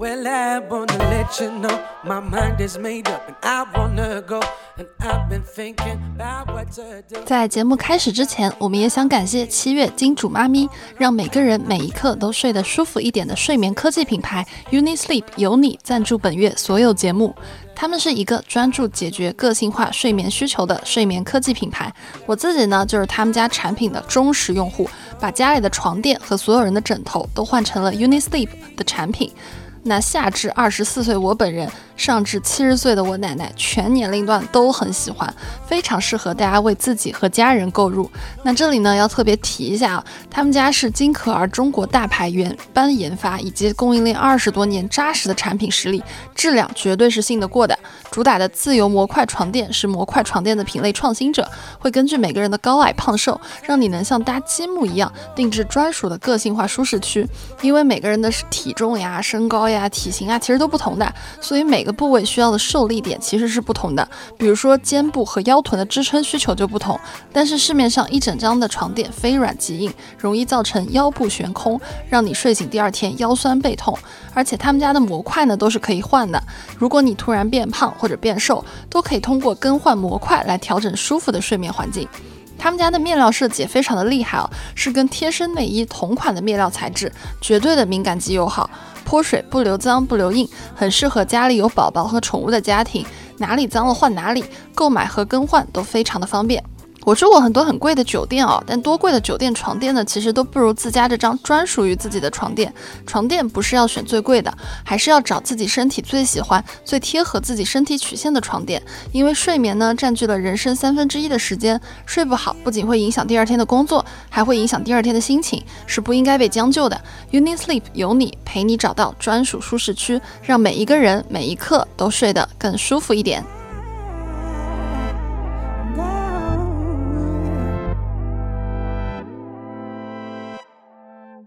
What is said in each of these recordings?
Well, I wanna let you know my mind is made up and I wanna go. 在节目开始之前，我们也想感谢七月金主妈咪，让每个人每一刻都睡得舒服一点的睡眠科技品牌 UniSleep 有你赞助本月所有节目。他们是一个专注解决个性化睡眠需求的睡眠科技品牌。我自己呢，就是他们家产品的忠实用户，把家里的床垫和所有人的枕头都换成了 UniSleep 的产品。那下至二十四岁，我本人。上至七十岁的我奶奶，全年龄段都很喜欢，非常适合大家为自己和家人购入。那这里呢，要特别提一下啊，他们家是金可儿中国大牌原班研发以及供应链二十多年扎实的产品实力，质量绝对是信得过的。主打的自由模块床垫是模块床垫的品类创新者，会根据每个人的高矮胖瘦，让你能像搭积木一样定制专属的个性化舒适区。因为每个人的体重呀、身高呀、体型啊，其实都不同的，所以每个。部位需要的受力点其实是不同的，比如说肩部和腰臀的支撑需求就不同。但是市面上一整张的床垫非软即硬，容易造成腰部悬空，让你睡醒第二天腰酸背痛。而且他们家的模块呢都是可以换的，如果你突然变胖或者变瘦，都可以通过更换模块来调整舒服的睡眠环境。他们家的面料设计也非常的厉害哦，是跟贴身内衣同款的面料材质，绝对的敏感肌友好。泼水不留脏不留印，很适合家里有宝宝和宠物的家庭，哪里脏了换哪里，购买和更换都非常的方便。我住过很多很贵的酒店哦，但多贵的酒店床垫呢，其实都不如自家这张专属于自己的床垫。床垫不是要选最贵的，还是要找自己身体最喜欢、最贴合自己身体曲线的床垫。因为睡眠呢，占据了人生三分之一的时间，睡不好不仅会影响第二天的工作，还会影响第二天的心情，是不应该被将就的。UniSleep 有你陪你找到专属舒适区，让每一个人每一刻都睡得更舒服一点。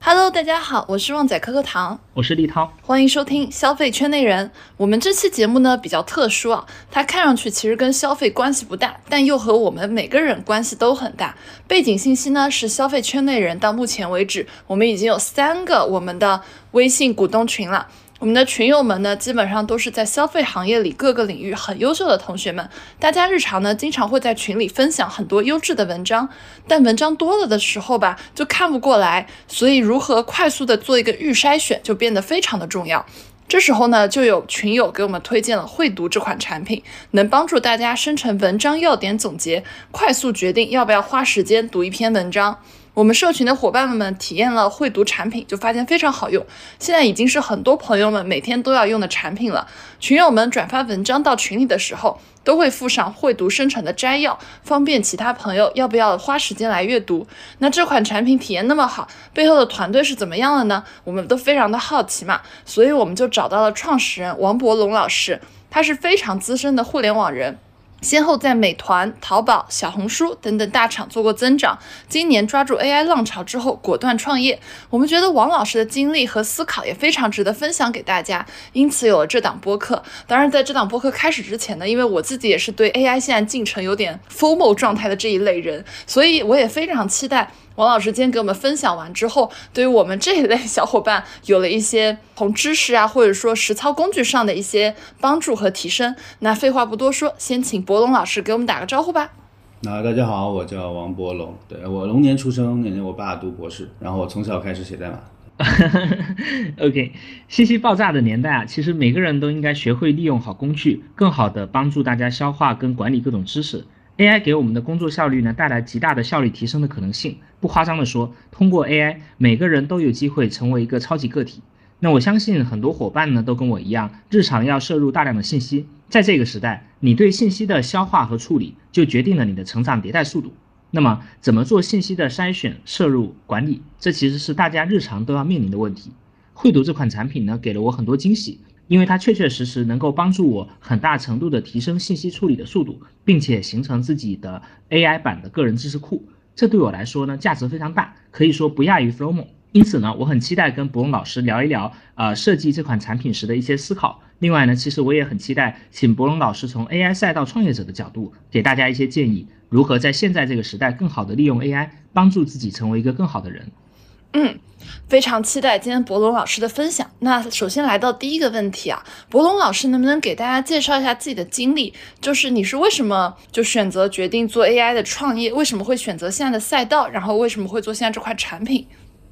Hello，大家好，我是旺仔可可糖，我是立涛，欢迎收听消费圈内人。我们这期节目呢比较特殊啊，它看上去其实跟消费关系不大，但又和我们每个人关系都很大。背景信息呢是消费圈内人，到目前为止，我们已经有三个我们的微信股东群了。我们的群友们呢，基本上都是在消费行业里各个领域很优秀的同学们。大家日常呢，经常会在群里分享很多优质的文章，但文章多了的时候吧，就看不过来。所以，如何快速的做一个预筛选，就变得非常的重要。这时候呢，就有群友给我们推荐了会读这款产品，能帮助大家生成文章要点总结，快速决定要不要花时间读一篇文章。我们社群的伙伴们们体验了会读产品，就发现非常好用，现在已经是很多朋友们每天都要用的产品了。群友们转发文章到群里的时候，都会附上会读生成的摘要，方便其他朋友要不要花时间来阅读。那这款产品体验那么好，背后的团队是怎么样的呢？我们都非常的好奇嘛，所以我们就找到了创始人王博龙老师，他是非常资深的互联网人。先后在美团、淘宝、小红书等等大厂做过增长，今年抓住 AI 浪潮之后果断创业。我们觉得王老师的经历和思考也非常值得分享给大家，因此有了这档播客。当然，在这档播客开始之前呢，因为我自己也是对 AI 现在进程有点 formal 状态的这一类人，所以我也非常期待。王老师今天给我们分享完之后，对于我们这一类小伙伴有了一些从知识啊，或者说实操工具上的一些帮助和提升。那废话不多说，先请博龙老师给我们打个招呼吧。那大家好，我叫王博龙，对我龙年出生，那年我爸读博士，然后我从小开始写代码。OK，信息爆炸的年代啊，其实每个人都应该学会利用好工具，更好的帮助大家消化跟管理各种知识。AI 给我们的工作效率呢带来极大的效率提升的可能性。不夸张的说，通过 AI，每个人都有机会成为一个超级个体。那我相信很多伙伴呢都跟我一样，日常要摄入大量的信息。在这个时代，你对信息的消化和处理，就决定了你的成长迭代速度。那么，怎么做信息的筛选、摄入、管理？这其实是大家日常都要面临的问题。绘读这款产品呢，给了我很多惊喜，因为它确确实实能够帮助我很大程度的提升信息处理的速度，并且形成自己的 AI 版的个人知识库。这对我来说呢，价值非常大，可以说不亚于 Flowmo。因此呢，我很期待跟博龙老师聊一聊，呃，设计这款产品时的一些思考。另外呢，其实我也很期待请博龙老师从 AI 赛道创业者的角度，给大家一些建议，如何在现在这个时代更好的利用 AI，帮助自己成为一个更好的人。嗯，非常期待今天博龙老师的分享。那首先来到第一个问题啊，博龙老师能不能给大家介绍一下自己的经历？就是你是为什么就选择决定做 AI 的创业？为什么会选择现在的赛道？然后为什么会做现在这款产品？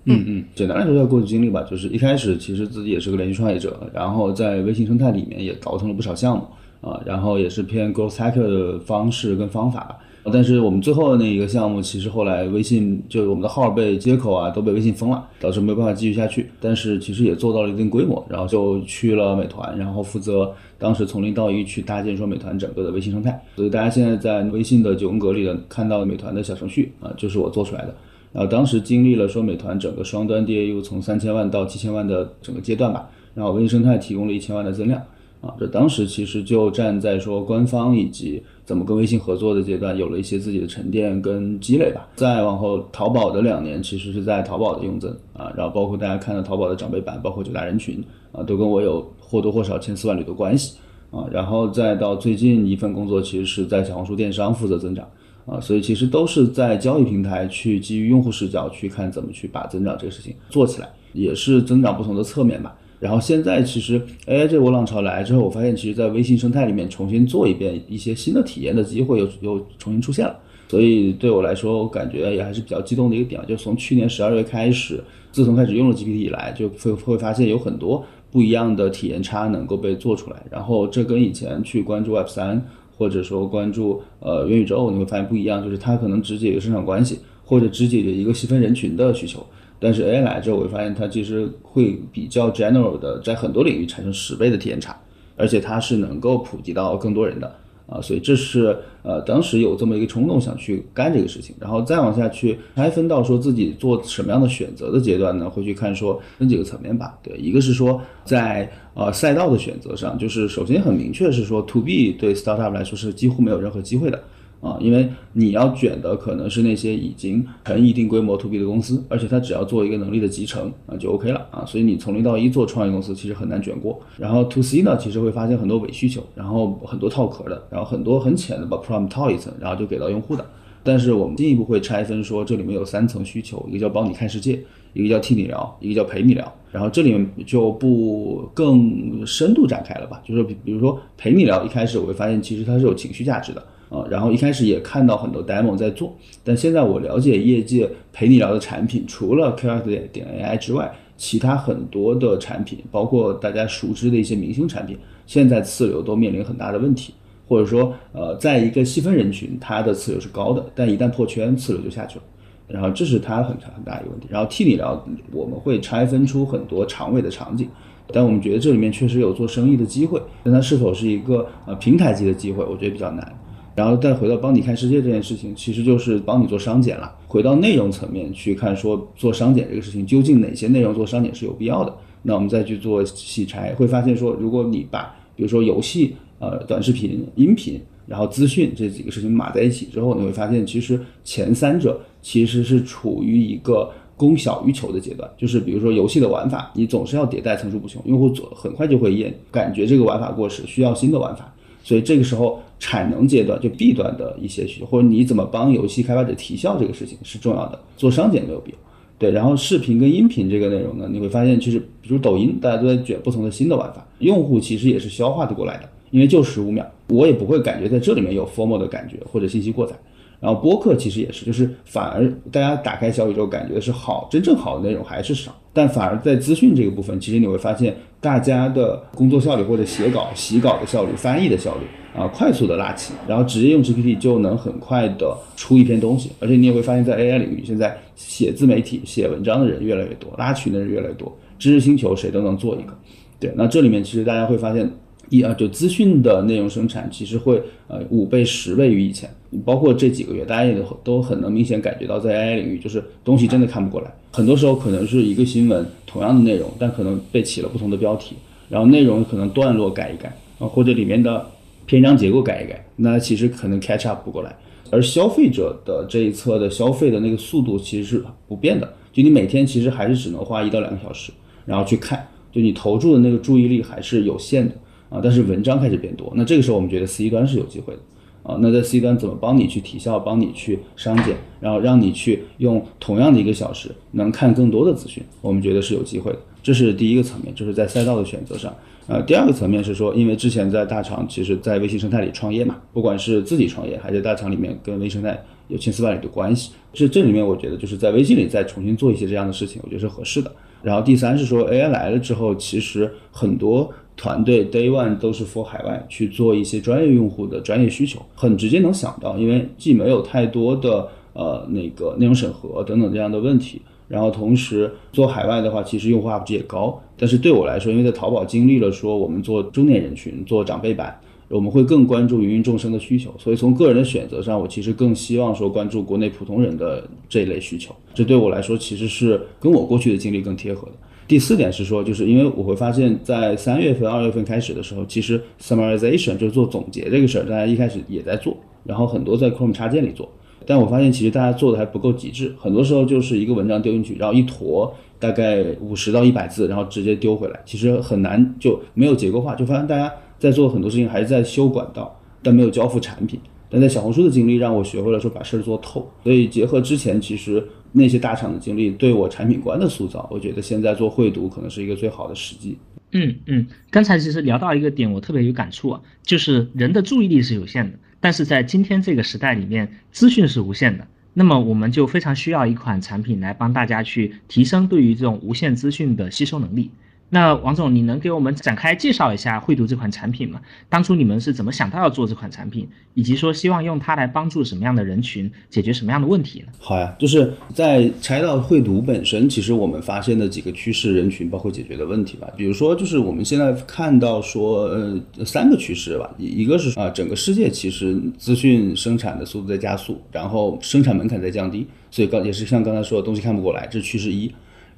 嗯嗯，简单来说叫过去经历吧，就是一开始其实自己也是个连续创业者，然后在微信生态里面也倒腾了不少项目啊，然后也是偏 growth hacker 的方式跟方法，但是我们最后的那一个项目，其实后来微信就我们的号被接口啊都被微信封了，导致没有办法继续下去，但是其实也做到了一定规模，然后就去了美团，然后负责当时从零到一去搭建说美团整个的微信生态，所以大家现在在微信的九宫格里的看到美团的小程序啊，就是我做出来的。然后当时经历了说美团整个双端 DAU 从三千万到七千万的整个阶段吧，然后微信生态提供了一千万的增量，啊，这当时其实就站在说官方以及怎么跟微信合作的阶段，有了一些自己的沉淀跟积累吧。再往后，淘宝的两年其实是在淘宝的用增啊，然后包括大家看到淘宝的长辈版，包括九大人群啊，都跟我有或多或少千丝万缕的关系啊，然后再到最近一份工作，其实是在小红书电商负责增长。啊，所以其实都是在交易平台去基于用户视角去看怎么去把增长这个事情做起来，也是增长不同的侧面吧。然后现在其实 AI 这波浪潮来之后，我发现其实在微信生态里面重新做一遍一些新的体验的机会又又重新出现了。所以对我来说，我感觉也还是比较激动的一个点，就从去年十二月开始，自从开始用了 GPT 以来，就会会发现有很多不一样的体验差能够被做出来。然后这跟以前去关注 Web 三。或者说关注呃元宇宙，你会发现不一样，就是它可能只解决生产关系，或者只解决一个细分人群的需求。但是 AI 来之后，我会发现它其实会比较 general 的，在很多领域产生十倍的体验差，而且它是能够普及到更多人的。啊，所以这是呃当时有这么一个冲动想去干这个事情，然后再往下去拆分到说自己做什么样的选择的阶段呢？会去看说分几个层面吧。对，一个是说在呃赛道的选择上，就是首先很明确是说 to B 对 startup 来说是几乎没有任何机会的。啊，因为你要卷的可能是那些已经成一定规模 to B 的公司，而且它只要做一个能力的集成啊就 OK 了啊，所以你从零到一做创业公司其实很难卷过。然后 to C 呢，其实会发现很多伪需求，然后很多套壳的，然后很多很浅的把 prompt 套一层，然后就给到用户的。但是我们进一步会拆分说，这里面有三层需求，一个叫帮你看世界，一个叫替你聊，一个叫陪你聊。然后这里面就不更深度展开了吧，就是比比如说陪你聊，一开始我会发现其实它是有情绪价值的。啊，然后一开始也看到很多 demo 在做，但现在我了解业界陪你聊的产品，除了 Care 点点 AI 之外，其他很多的产品，包括大家熟知的一些明星产品，现在次流都面临很大的问题，或者说，呃，在一个细分人群，它的次流是高的，但一旦破圈，次流就下去了，然后这是它很很大一个问题。然后替你聊，我们会拆分出很多长尾的场景，但我们觉得这里面确实有做生意的机会，但它是否是一个呃平台级的机会，我觉得比较难。然后再回到帮你看世界这件事情，其实就是帮你做商检了。回到内容层面去看，说做商检这个事情，究竟哪些内容做商检是有必要的？那我们再去做细拆，会发现说，如果你把比如说游戏、呃短视频、音频，然后资讯这几个事情码在一起之后，你会发现其实前三者其实是处于一个供小于求的阶段。就是比如说游戏的玩法，你总是要迭代层出不穷，用户总很快就会厌，感觉这个玩法过时，需要新的玩法。所以这个时候，产能阶段就 B 端的一些需求，或者你怎么帮游戏开发者提效这个事情是重要的，做商检没有必要。对，然后视频跟音频这个内容呢，你会发现其实，比如抖音，大家都在卷不同的新的玩法，用户其实也是消化的过来的，因为就十五秒，我也不会感觉在这里面有 formal 的感觉或者信息过载。然后播客其实也是，就是反而大家打开小宇宙，感觉是好，真正好的内容还是少。但反而在资讯这个部分，其实你会发现，大家的工作效率或者写稿、洗稿的效率、翻译的效率啊，快速的拉起，然后直接用 GPT 就能很快的出一篇东西。而且你也会发现，在 AI 领域，现在写自媒体、写文章的人越来越多，拉群的人越来越多。知识星球谁都能做一个。对，那这里面其实大家会发现，一啊，就资讯的内容生产其实会呃五倍、十倍于以前。包括这几个月，大家也都都很能明显感觉到，在 AI 领域，就是东西真的看不过来。很多时候可能是一个新闻同样的内容，但可能被起了不同的标题，然后内容可能段落改一改啊，或者里面的篇章结构改一改，那其实可能 catch up 不过来。而消费者的这一侧的消费的那个速度其实是不变的，就你每天其实还是只能花一到两个小时，然后去看，就你投注的那个注意力还是有限的啊。但是文章开始变多，那这个时候我们觉得 C 端是有机会的啊。那在 C 端怎么帮你去提效，帮你去商检，然后让你去用同样的一个小时能看更多的资讯，我们觉得是有机会的。这是第一个层面，就是在赛道的选择上。呃，第二个层面是说，因为之前在大厂，其实，在微信生态里创业嘛，不管是自己创业，还是大厂里面跟微生态有千丝万缕的关系，这这里面我觉得就是在微信里再重新做一些这样的事情，我觉得是合适的。然后第三是说，AI 来了之后，其实很多团队 Day One 都是 for 海外去做一些专业用户的专业需求，很直接能想到，因为既没有太多的呃那个内容审核等等这样的问题。然后同时做海外的话，其实用户 UP 值也高。但是对我来说，因为在淘宝经历了说我们做中年人群、做长辈版，我们会更关注芸芸众生的需求。所以从个人的选择上，我其实更希望说关注国内普通人的这一类需求。这对我来说其实是跟我过去的经历更贴合的。第四点是说，就是因为我会发现，在三月份、二月份开始的时候，其实 summarization 就是做总结这个事儿，大家一开始也在做，然后很多在 Chrome 插件里做。但我发现其实大家做的还不够极致，很多时候就是一个文章丢进去，然后一坨大概五十到一百字，然后直接丢回来，其实很难就没有结构化，就发现大家在做很多事情还是在修管道，但没有交付产品。但在小红书的经历让我学会了说把事儿做透，所以结合之前其实那些大厂的经历对我产品观的塑造，我觉得现在做会读可能是一个最好的时机。嗯嗯，刚才其实聊到一个点，我特别有感触啊，就是人的注意力是有限的。但是在今天这个时代里面，资讯是无限的，那么我们就非常需要一款产品来帮大家去提升对于这种无限资讯的吸收能力。那王总，你能给我们展开介绍一下绘读这款产品吗？当初你们是怎么想到要做这款产品，以及说希望用它来帮助什么样的人群，解决什么样的问题呢？好呀，就是在拆到绘读本身，其实我们发现的几个趋势人群，包括解决的问题吧。比如说，就是我们现在看到说，呃，三个趋势吧，一个是啊，整个世界其实资讯生产的速度在加速，然后生产门槛在降低，所以刚也是像刚才说的东西看不过来，这是趋势一。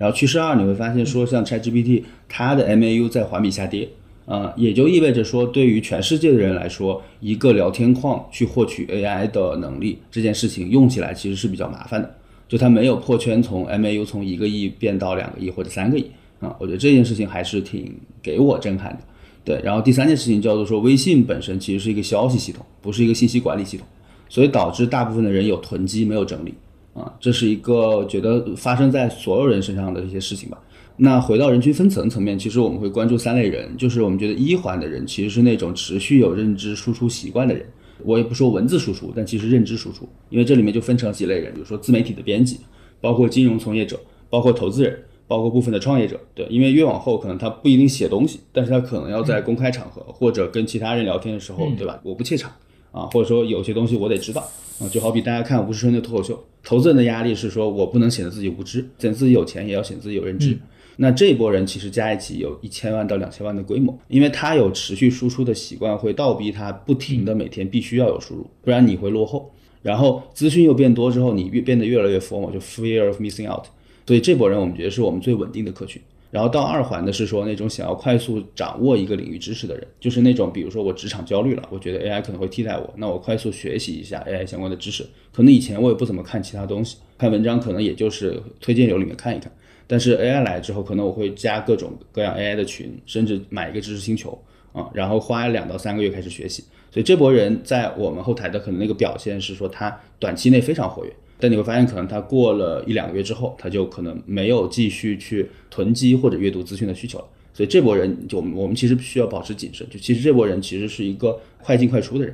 然后趋势二，你会发现说，像 ChatGPT，它的 MAU 在环比下跌，啊，也就意味着说，对于全世界的人来说，一个聊天框去获取 AI 的能力这件事情，用起来其实是比较麻烦的，就它没有破圈，从 MAU 从一个亿变到两个亿或者三个亿，啊，我觉得这件事情还是挺给我震撼的。对，然后第三件事情叫做说，微信本身其实是一个消息系统，不是一个信息管理系统，所以导致大部分的人有囤积，没有整理。啊，这是一个觉得发生在所有人身上的一些事情吧。那回到人群分层层面，其实我们会关注三类人，就是我们觉得一环的人其实是那种持续有认知输出习惯的人。我也不说文字输出，但其实认知输出，因为这里面就分成几类人，比如说自媒体的编辑，包括金融从业者，包括投资人，包括部分的创业者。对，因为越往后可能他不一定写东西，但是他可能要在公开场合或者跟其他人聊天的时候，对吧？我不怯场啊，或者说有些东西我得知道。啊，就好比大家看吴世春的脱口秀，投资人的压力是说我不能显得自己无知，显自己有钱也要显自己有认知。那这一波人其实加一起有一千万到两千万的规模，因为他有持续输出的习惯，会倒逼他不停的每天必须要有输入，不然你会落后。然后资讯又变多之后，你越变得越来越 formal，就 fear of missing out。所以这波人我们觉得是我们最稳定的客群。然后到二环的是说那种想要快速掌握一个领域知识的人，就是那种比如说我职场焦虑了，我觉得 AI 可能会替代我，那我快速学习一下 AI 相关的知识。可能以前我也不怎么看其他东西，看文章可能也就是推荐流里面看一看。但是 AI 来之后，可能我会加各种各样 AI 的群，甚至买一个知识星球啊，然后花两到三个月开始学习。所以这波人在我们后台的可能那个表现是说他短期内非常活跃。但你会发现，可能他过了一两个月之后，他就可能没有继续去囤积或者阅读资讯的需求了。所以这波人，就我们其实需要保持谨慎。就其实这波人其实是一个快进快出的人。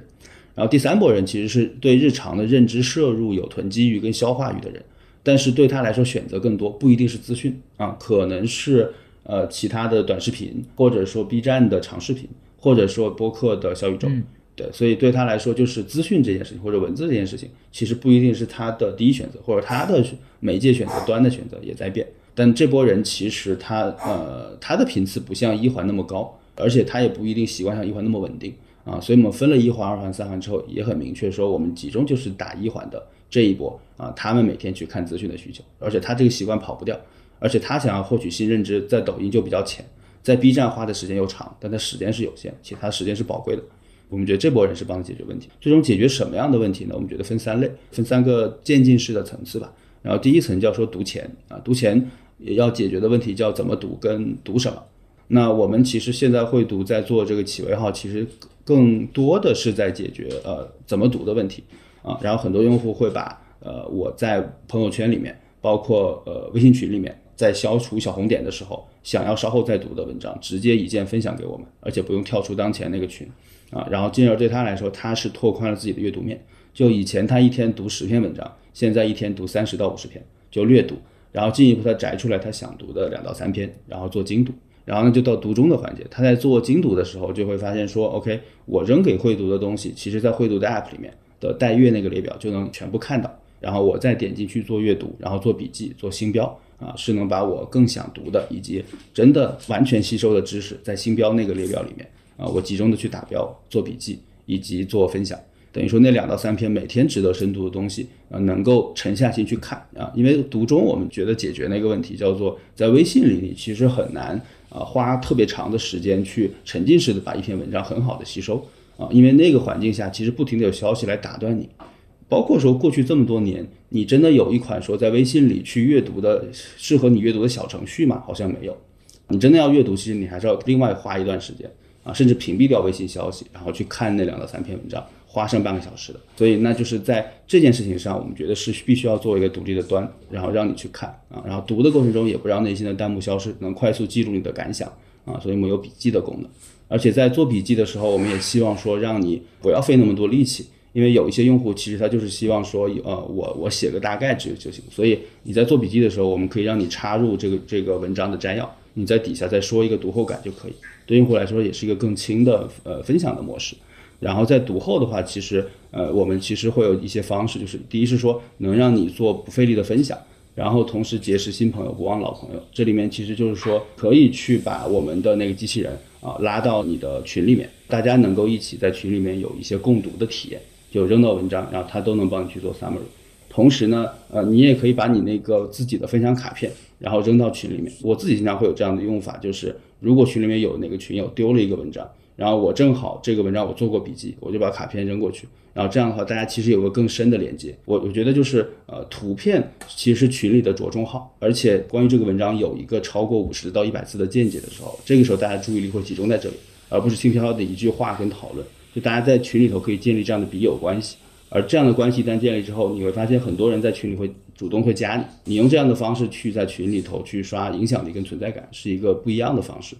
然后第三波人其实是对日常的认知摄入有囤积欲跟消化欲的人，但是对他来说选择更多，不一定是资讯啊，可能是呃其他的短视频，或者说 B 站的长视频，或者说播客的小宇宙。对，所以对他来说，就是资讯这件事情或者文字这件事情，其实不一定是他的第一选择，或者他的媒介选择端的选择也在变但这波人其实他呃他的频次不像一环那么高，而且他也不一定习惯像一环那么稳定啊，所以我们分了一环、二环、三环之后，也很明确说我们集中就是打一环的这一波啊，他们每天去看资讯的需求，而且他这个习惯跑不掉，而且他想要获取新认知，在抖音就比较浅，在 B 站花的时间又长，但他时间是有限，其他时间是宝贵的。我们觉得这波人是帮他解决问题，最终解决什么样的问题呢？我们觉得分三类，分三个渐进式的层次吧。然后第一层叫说读钱啊，读钱也要解决的问题叫怎么读跟读什么。那我们其实现在会读在做这个企微号，其实更多的是在解决呃怎么读的问题啊。然后很多用户会把呃我在朋友圈里面，包括呃微信群里面，在消除小红点的时候，想要稍后再读的文章，直接一键分享给我们，而且不用跳出当前那个群。啊，然后进而对他来说，他是拓宽了自己的阅读面。就以前他一天读十篇文章，现在一天读三十到五十篇，就略读。然后进一步他摘出来他想读的两到三篇，然后做精读。然后呢，就到读中的环节。他在做精读的时候，就会发现说，OK，我扔给会读的东西，其实在会读的 App 里面的待阅那个列表就能全部看到。然后我再点进去做阅读，然后做笔记、做星标啊，是能把我更想读的以及真的完全吸收的知识，在星标那个列表里面。啊，我集中的去打标、做笔记以及做分享，等于说那两到三篇每天值得深读的东西啊，能够沉下心去看啊。因为读中我们觉得解决那个问题叫做在微信里你其实很难啊花特别长的时间去沉浸式的把一篇文章很好的吸收啊，因为那个环境下其实不停的有消息来打断你，包括说过去这么多年，你真的有一款说在微信里去阅读的适合你阅读的小程序吗？好像没有。你真的要阅读，其实你还是要另外花一段时间。啊，甚至屏蔽掉微信消息，然后去看那两到三篇文章，花上半个小时的。所以，那就是在这件事情上，我们觉得是必须要做一个独立的端，然后让你去看啊，然后读的过程中也不让内心的弹幕消失，能快速记录你的感想啊。所以我们有笔记的功能，而且在做笔记的时候，我们也希望说让你不要费那么多力气，因为有一些用户其实他就是希望说，呃，我我写个大概就就行。所以你在做笔记的时候，我们可以让你插入这个这个文章的摘要，你在底下再说一个读后感就可以。对用户来说也是一个更轻的呃分享的模式，然后在读后的话，其实呃我们其实会有一些方式，就是第一是说能让你做不费力的分享，然后同时结识新朋友不忘老朋友，这里面其实就是说可以去把我们的那个机器人啊拉到你的群里面，大家能够一起在群里面有一些共读的体验，就扔到文章，然后它都能帮你去做 summary。同时呢，呃，你也可以把你那个自己的分享卡片，然后扔到群里面。我自己经常会有这样的用法，就是如果群里面有哪个群友丢了一个文章，然后我正好这个文章我做过笔记，我就把卡片扔过去。然后这样的话，大家其实有个更深的连接。我我觉得就是呃，图片其实是群里的着重号，而且关于这个文章有一个超过五十到一百字的见解的时候，这个时候大家注意力会集中在这里，而不是轻飘飘的一句话跟讨论。就大家在群里头可以建立这样的笔友关系。而这样的关系一旦建立之后，你会发现很多人在群里会主动会加你。你用这样的方式去在群里头去刷影响力跟存在感，是一个不一样的方式，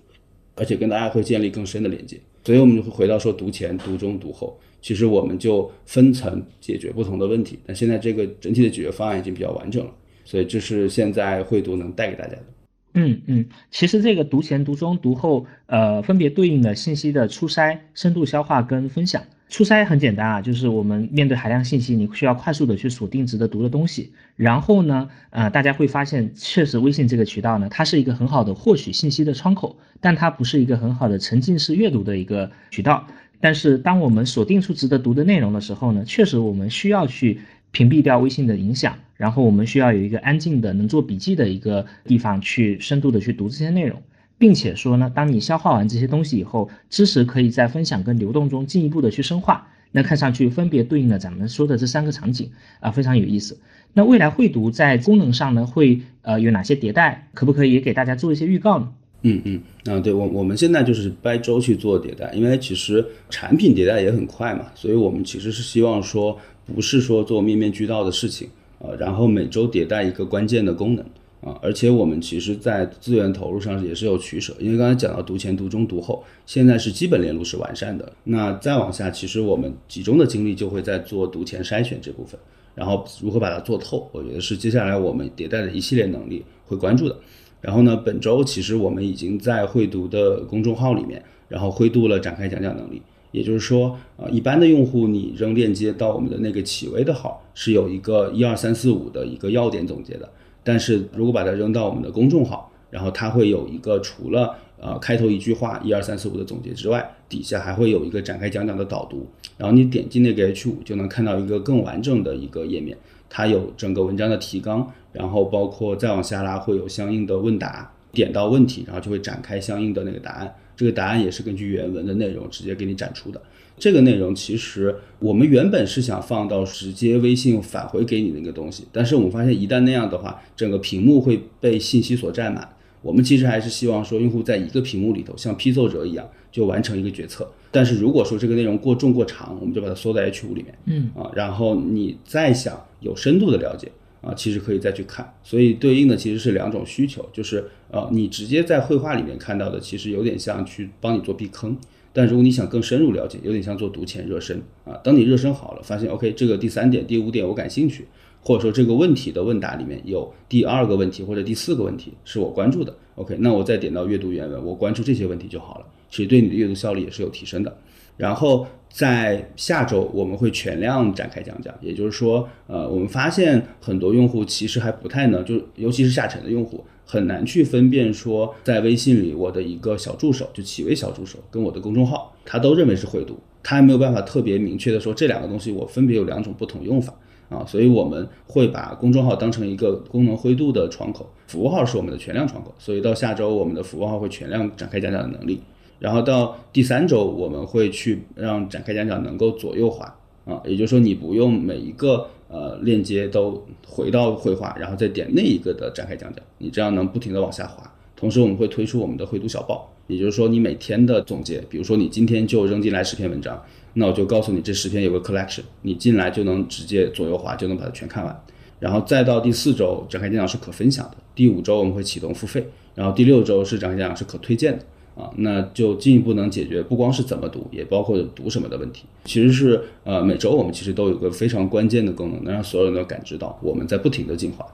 而且跟大家会建立更深的连接。所以我们就会回到说读前、读中、读后，其实我们就分层解决不同的问题。但现在这个整体的解决方案已经比较完整了，所以这是现在会读能带给大家的。嗯嗯，其实这个读前、读中、读后，呃，分别对应的信息的初筛、深度消化跟分享。初筛很简单啊，就是我们面对海量信息，你需要快速的去锁定值得读的东西。然后呢，呃，大家会发现，确实微信这个渠道呢，它是一个很好的获取信息的窗口，但它不是一个很好的沉浸式阅读的一个渠道。但是，当我们锁定出值得读的内容的时候呢，确实我们需要去屏蔽掉微信的影响，然后我们需要有一个安静的能做笔记的一个地方去深度的去读这些内容。并且说呢，当你消化完这些东西以后，知识可以在分享跟流动中进一步的去深化。那看上去分别对应了咱们说的这三个场景啊，非常有意思。那未来会读在功能上呢，会呃有哪些迭代？可不可以给大家做一些预告呢？嗯嗯啊，对我我们现在就是掰周去做迭代，因为其实产品迭代也很快嘛，所以我们其实是希望说，不是说做面面俱到的事情啊，然后每周迭代一个关键的功能。啊，而且我们其实，在资源投入上也是有取舍，因为刚才讲到读前、读中、读后，现在是基本链路是完善的。那再往下，其实我们集中的精力就会在做读前筛选这部分，然后如何把它做透，我觉得是接下来我们迭代的一系列能力会关注的。然后呢，本周其实我们已经在会读的公众号里面，然后灰度了展开讲讲能力，也就是说，呃，一般的用户你扔链接到我们的那个企微的号，是有一个一二三四五的一个要点总结的。但是如果把它扔到我们的公众号，然后它会有一个除了呃开头一句话一二三四五的总结之外，底下还会有一个展开讲讲的导读，然后你点击那个 H 五就能看到一个更完整的一个页面，它有整个文章的提纲，然后包括再往下拉会有相应的问答，点到问题，然后就会展开相应的那个答案，这个答案也是根据原文的内容直接给你展出的。这个内容其实我们原本是想放到直接微信返回给你那个东西，但是我们发现一旦那样的话，整个屏幕会被信息所占满。我们其实还是希望说用户在一个屏幕里头像批奏者一样就完成一个决策。但是如果说这个内容过重过长，我们就把它缩在 H 五里面，嗯啊，然后你再想有深度的了解啊，其实可以再去看。所以对应的其实是两种需求，就是呃你直接在绘画里面看到的，其实有点像去帮你做避坑。但如果你想更深入了解，有点像做读前热身啊。当你热身好了，发现 OK，这个第三点、第五点我感兴趣，或者说这个问题的问答里面有第二个问题或者第四个问题是我关注的，OK，那我再点到阅读原文，我关注这些问题就好了。其实对你的阅读效率也是有提升的。然后在下周我们会全量展开讲讲，也就是说，呃，我们发现很多用户其实还不太能，就尤其是下沉的用户。很难去分辨说，在微信里我的一个小助手，就企微小助手，跟我的公众号，他都认为是会读，他还没有办法特别明确的说这两个东西我分别有两种不同用法啊，所以我们会把公众号当成一个功能灰度的窗口，服务号是我们的全量窗口，所以到下周我们的服务号会全量展开讲讲的能力，然后到第三周我们会去让展开讲讲能够左右滑啊，也就是说你不用每一个。呃，链接都回到绘画，然后再点那一个的展开讲讲，你这样能不停的往下滑。同时，我们会推出我们的绘读小报，也就是说你每天的总结，比如说你今天就扔进来十篇文章，那我就告诉你这十篇有个 collection，你进来就能直接左右滑就能把它全看完。然后再到第四周，展开讲讲是可分享的；第五周我们会启动付费，然后第六周是展开讲讲是可推荐的。啊，那就进一步能解决不光是怎么读，也包括读什么的问题。其实是呃，每周我们其实都有个非常关键的功能，能让所有人都感知到我们在不停的进化。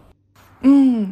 嗯，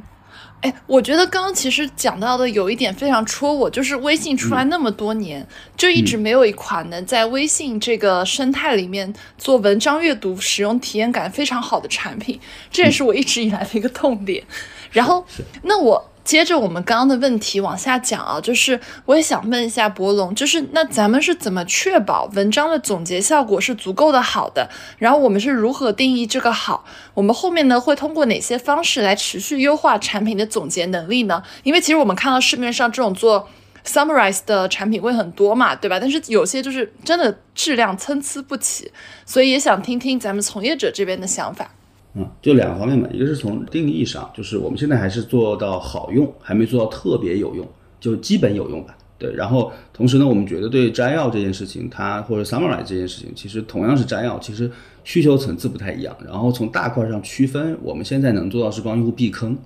哎，我觉得刚刚其实讲到的有一点非常戳我，就是微信出来那么多年，就一直没有一款能在微信这个生态里面做文章阅读使用体验感非常好的产品，这也是我一直以来的一个痛点。然后，那我。接着我们刚刚的问题往下讲啊，就是我也想问一下博龙，就是那咱们是怎么确保文章的总结效果是足够的好的？然后我们是如何定义这个好？我们后面呢会通过哪些方式来持续优化产品的总结能力呢？因为其实我们看到市面上这种做 summarize 的产品会很多嘛，对吧？但是有些就是真的质量参差不齐，所以也想听听咱们从业者这边的想法。嗯，就两个方面嘛，一个是从定义上，就是我们现在还是做到好用，还没做到特别有用，就基本有用吧。对，然后同时呢，我们觉得对摘要这件事情，它或者 summary 这件事情，其实同样是摘要，其实需求层次不太一样。然后从大块上区分，我们现在能做到是帮用户避坑，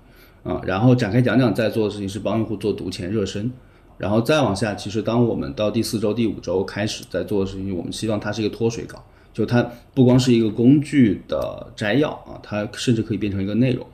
啊，然后展开讲讲在做的事情是帮用户做读前热身，然后再往下，其实当我们到第四周、第五周开始在做的事情，我们希望它是一个脱水稿。就它不光是一个工具的摘要啊，它甚至可以变成一个内容，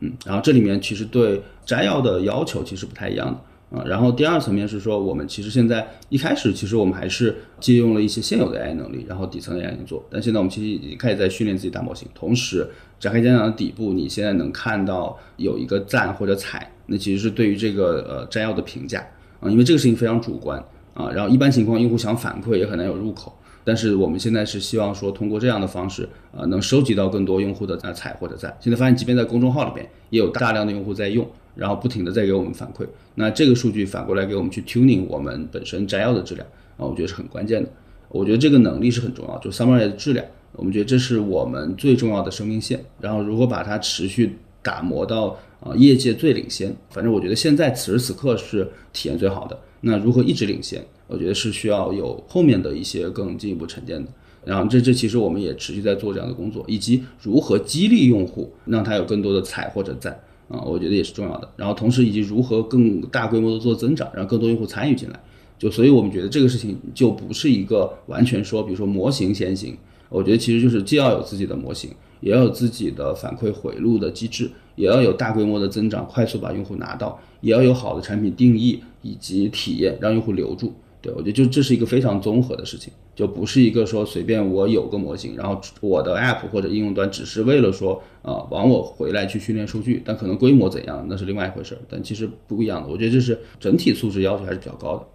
嗯，然后这里面其实对摘要的要求其实不太一样的啊。然后第二层面是说，我们其实现在一开始其实我们还是借用了一些现有的 AI 能力，然后底层的 AI 去做，但现在我们其实已经开始在训练自己大模型。同时，展开讲讲的底部，你现在能看到有一个赞或者踩，那其实是对于这个呃摘要的评价啊，因为这个事情非常主观啊。然后一般情况，用户想反馈也很难有入口。但是我们现在是希望说，通过这样的方式，呃，能收集到更多用户的在踩或者赞。现在发现，即便在公众号里边，也有大量的用户在用，然后不停的在给我们反馈。那这个数据反过来给我们去 tuning 我们本身摘要的质量啊，我觉得是很关键的。我觉得这个能力是很重要，就 summary 的质量，我们觉得这是我们最重要的生命线。然后如何把它持续打磨到啊业界最领先，反正我觉得现在此时此刻是体验最好的。那如何一直领先？我觉得是需要有后面的一些更进一步沉淀的，然后这这其实我们也持续在做这样的工作，以及如何激励用户，让他有更多的踩或者赞啊，我觉得也是重要的。然后同时以及如何更大规模的做增长，让更多用户参与进来，就所以我们觉得这个事情就不是一个完全说，比如说模型先行，我觉得其实就是既要有自己的模型，也要有自己的反馈回路的机制，也要有大规模的增长，快速把用户拿到，也要有好的产品定义以及体验，让用户留住。对，我觉得就这是一个非常综合的事情。就不是一个说随便我有个模型，然后我的 app 或者应用端只是为了说呃往我回来去训练数据，但可能规模怎样那是另外一回事儿，但其实不一样的。我觉得这是整体素质要求还是比较高的。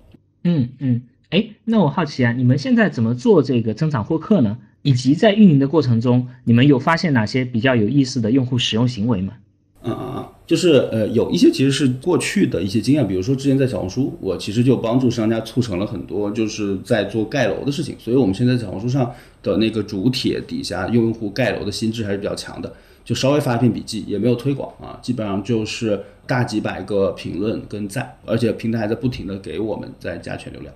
嗯嗯，哎，那我好奇啊，你们现在怎么做这个增长获客呢？以及在运营的过程中，你们有发现哪些比较有意思的用户使用行为吗？嗯嗯。就是呃，有一些其实是过去的一些经验，比如说之前在小红书，我其实就帮助商家促成了很多就是在做盖楼的事情，所以我们现在小红书上的那个主帖底下用用户盖楼的心智还是比较强的，就稍微发一篇笔记，也没有推广啊，基本上就是大几百个评论跟赞，而且平台还在不停的给我们在加权流量，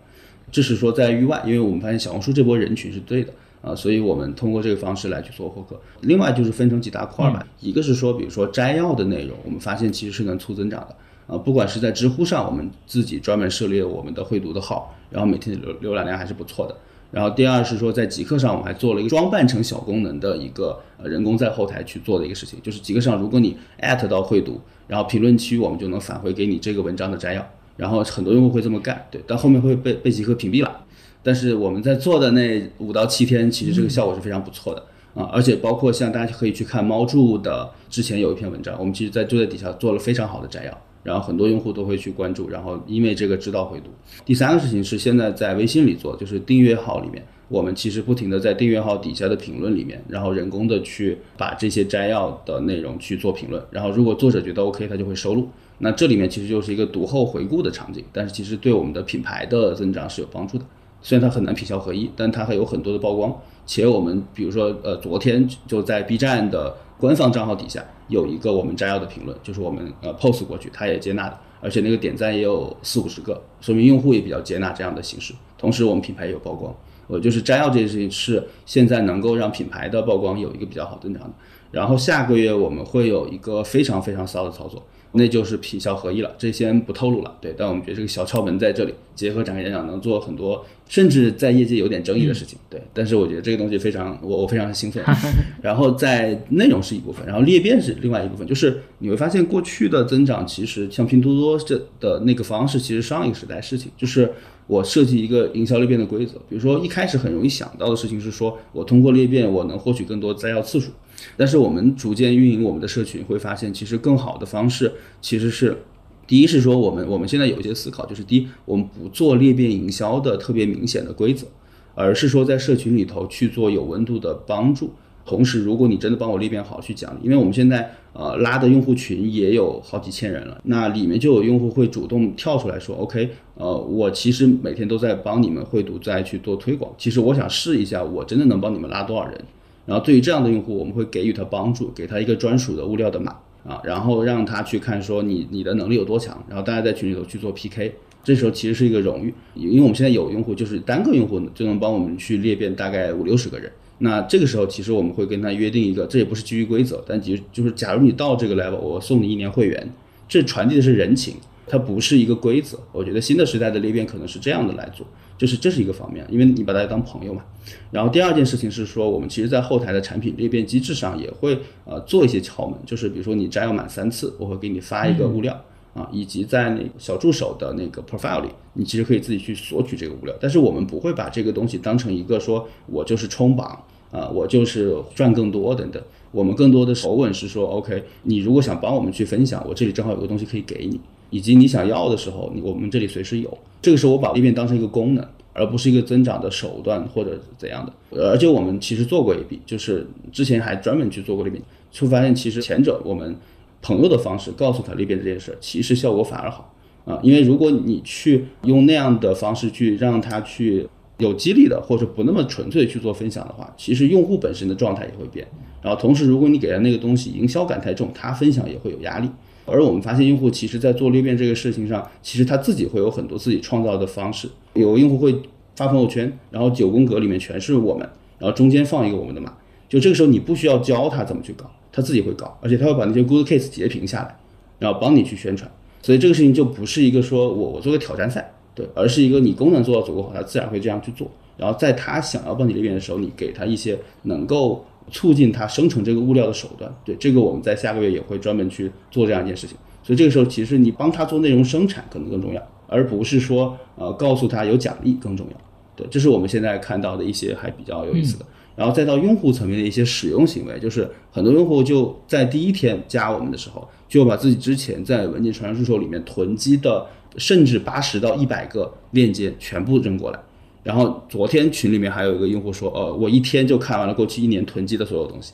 这是说在域外，因为我们发现小红书这波人群是对的。啊，所以我们通过这个方式来去做获客。另外就是分成几大块吧，一个是说，比如说摘要的内容，我们发现其实是能促增长的。啊，不管是在知乎上，我们自己专门设立了我们的会读的号，然后每天的浏浏览量还是不错的。然后第二是说，在极客上，我们还做了一个装扮成小功能的一个呃人工在后台去做的一个事情，就是极客上，如果你艾特到会读，然后评论区我们就能返回给你这个文章的摘要。然后很多用户会这么干，对，但后面会被被极客屏蔽了。但是我们在做的那五到七天，其实这个效果是非常不错的啊！而且包括像大家可以去看猫柱的之前有一篇文章，我们其实在就在底下做了非常好的摘要，然后很多用户都会去关注，然后因为这个知道回读。第三个事情是现在在微信里做，就是订阅号里面，我们其实不停的在订阅号底下的评论里面，然后人工的去把这些摘要的内容去做评论，然后如果作者觉得 OK，他就会收录。那这里面其实就是一个读后回顾的场景，但是其实对我们的品牌的增长是有帮助的。虽然它很难品效合一，但它还有很多的曝光。且我们比如说，呃，昨天就在 B 站的官方账号底下有一个我们摘要的评论，就是我们呃 post 过去，它也接纳的，而且那个点赞也有四五十个，说明用户也比较接纳这样的形式。同时，我们品牌也有曝光。我就是摘要这件事情是现在能够让品牌的曝光有一个比较好增长的。然后下个月我们会有一个非常非常骚的操作。那就是品效合一了，这先不透露了。对，但我们觉得这个小窍门在这里，结合展开演讲能做很多，甚至在业界有点争议的事情。对，但是我觉得这个东西非常，我我非常兴奋。然后在内容是一部分，然后裂变是另外一部分。就是你会发现过去的增长，其实像拼多多这的那个方式，其实上一个时代事情，就是我设计一个营销裂变的规则。比如说一开始很容易想到的事情是说，我通过裂变，我能获取更多摘要次数。但是我们逐渐运营我们的社群，会发现其实更好的方式其实是，第一是说我们我们现在有一些思考，就是第一我们不做裂变营销的特别明显的规则，而是说在社群里头去做有温度的帮助。同时，如果你真的帮我裂变好去讲，因为我们现在呃拉的用户群也有好几千人了，那里面就有用户会主动跳出来说，OK，呃，我其实每天都在帮你们会读再去做推广，其实我想试一下，我真的能帮你们拉多少人。然后对于这样的用户，我们会给予他帮助，给他一个专属的物料的码啊，然后让他去看说你你的能力有多强，然后大家在群里头去做 PK，这时候其实是一个荣誉，因为我们现在有用户就是单个用户就能帮我们去裂变大概五六十个人，那这个时候其实我们会跟他约定一个，这也不是基于规则，但其实就是假如你到这个 level，我送你一年会员，这传递的是人情。它不是一个规则，我觉得新的时代的裂变可能是这样的来做，就是这是一个方面，因为你把大家当朋友嘛。然后第二件事情是说，我们其实在后台的产品裂变机制上也会呃做一些窍门，就是比如说你摘要满三次，我会给你发一个物料啊，以及在那个小助手的那个 profile 里，你其实可以自己去索取这个物料，但是我们不会把这个东西当成一个说我就是冲榜啊，我就是赚更多等等，我们更多的口吻是说，OK，你如果想帮我们去分享，我这里正好有个东西可以给你。以及你想要的时候，我们这里随时有。这个时候我把裂变当成一个功能，而不是一个增长的手段或者怎样的。而且我们其实做过一笔，就是之前还专门去做过裂变，就发现其实前者我们朋友的方式告诉他裂变这件事，其实效果反而好啊。因为如果你去用那样的方式去让他去有激励的，或者不那么纯粹去做分享的话，其实用户本身的状态也会变。然后同时，如果你给他那个东西营销感太重，他分享也会有压力。而我们发现，用户其实在做裂变这个事情上，其实他自己会有很多自己创造的方式。有用户会发朋友圈，然后九宫格里面全是我们，然后中间放一个我们的码。就这个时候，你不需要教他怎么去搞，他自己会搞，而且他会把那些 good case 截屏下来，然后帮你去宣传。所以这个事情就不是一个说我我做个挑战赛，对，而是一个你功能做到足够好，他自然会这样去做。然后在他想要帮你裂变的时候，你给他一些能够。促进它生成这个物料的手段，对这个我们在下个月也会专门去做这样一件事情。所以这个时候，其实你帮他做内容生产可能更重要，而不是说呃告诉他有奖励更重要。对，这是我们现在看到的一些还比较有意思的。然后再到用户层面的一些使用行为，就是很多用户就在第一天加我们的时候，就把自己之前在文件传输助手里面囤积的，甚至八十到一百个链接全部扔过来。然后昨天群里面还有一个用户说，呃，我一天就看完了过去一年囤积的所有东西，